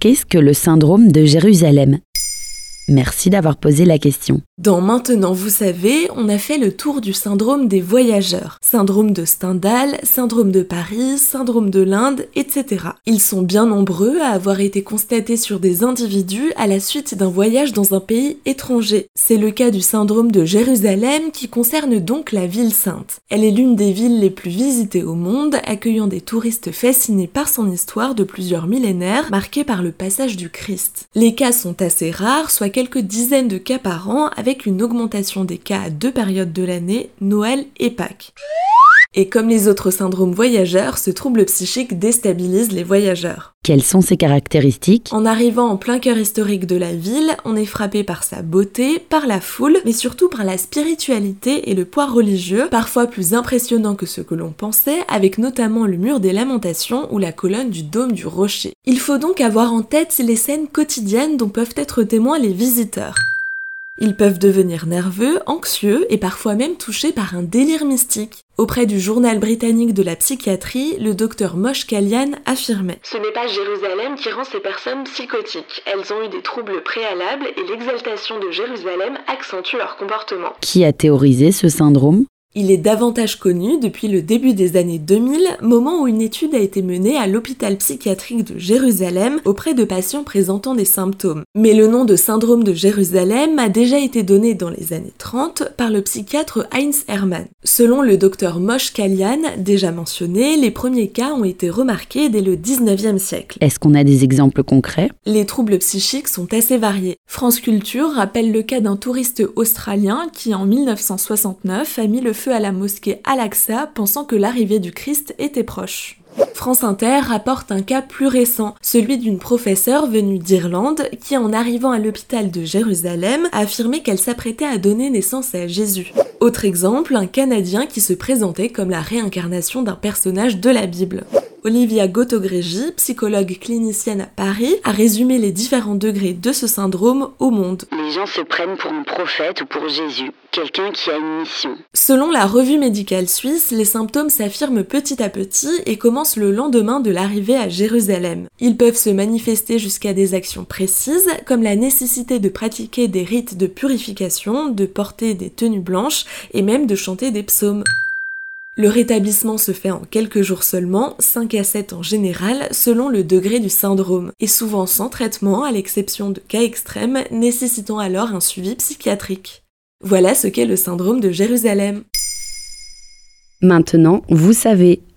Qu'est-ce que le syndrome de Jérusalem? Merci d'avoir posé la question. Dans Maintenant vous savez, on a fait le tour du syndrome des voyageurs. Syndrome de Stendhal, syndrome de Paris, syndrome de l'Inde, etc. Ils sont bien nombreux à avoir été constatés sur des individus à la suite d'un voyage dans un pays étranger. C'est le cas du syndrome de Jérusalem qui concerne donc la ville sainte. Elle est l'une des villes les plus visitées au monde, accueillant des touristes fascinés par son histoire de plusieurs millénaires, marquée par le passage du Christ. Les cas sont assez rares, soit quelques dizaines de cas par an une augmentation des cas à deux périodes de l'année, Noël et Pâques. Et comme les autres syndromes voyageurs, ce trouble psychique déstabilise les voyageurs. Quelles sont ses caractéristiques? En arrivant en plein cœur historique de la ville, on est frappé par sa beauté, par la foule, mais surtout par la spiritualité et le poids religieux, parfois plus impressionnant que ce que l'on pensait, avec notamment le mur des lamentations ou la colonne du dôme du rocher. Il faut donc avoir en tête les scènes quotidiennes dont peuvent être témoins les visiteurs. Ils peuvent devenir nerveux, anxieux et parfois même touchés par un délire mystique. Auprès du journal britannique de la psychiatrie, le docteur Mosh Kalian affirmait Ce n'est pas Jérusalem qui rend ces personnes psychotiques. Elles ont eu des troubles préalables et l'exaltation de Jérusalem accentue leur comportement. Qui a théorisé ce syndrome? Il est davantage connu depuis le début des années 2000, moment où une étude a été menée à l'hôpital psychiatrique de Jérusalem auprès de patients présentant des symptômes. Mais le nom de syndrome de Jérusalem a déjà été donné dans les années 30 par le psychiatre Heinz Hermann. Selon le docteur Mosh Kalian, déjà mentionné, les premiers cas ont été remarqués dès le 19e siècle. Est-ce qu'on a des exemples concrets? Les troubles psychiques sont assez variés. France Culture rappelle le cas d'un touriste australien qui en 1969 a mis le feu à la mosquée Al-Aqsa pensant que l'arrivée du Christ était proche. France Inter rapporte un cas plus récent, celui d'une professeure venue d'Irlande qui, en arrivant à l'hôpital de Jérusalem, a affirmé qu'elle s'apprêtait à donner naissance à Jésus. Autre exemple, un Canadien qui se présentait comme la réincarnation d'un personnage de la Bible. Olivia Gotogrégi, psychologue clinicienne à Paris, a résumé les différents degrés de ce syndrome au monde. Les gens se prennent pour un prophète ou pour Jésus, quelqu'un qui a une mission. Selon la revue médicale suisse, les symptômes s'affirment petit à petit et commencent le lendemain de l'arrivée à Jérusalem. Ils peuvent se manifester jusqu'à des actions précises, comme la nécessité de pratiquer des rites de purification, de porter des tenues blanches et même de chanter des psaumes. Le rétablissement se fait en quelques jours seulement, 5 à 7 en général, selon le degré du syndrome, et souvent sans traitement à l'exception de cas extrêmes nécessitant alors un suivi psychiatrique. Voilà ce qu'est le syndrome de Jérusalem. Maintenant, vous savez,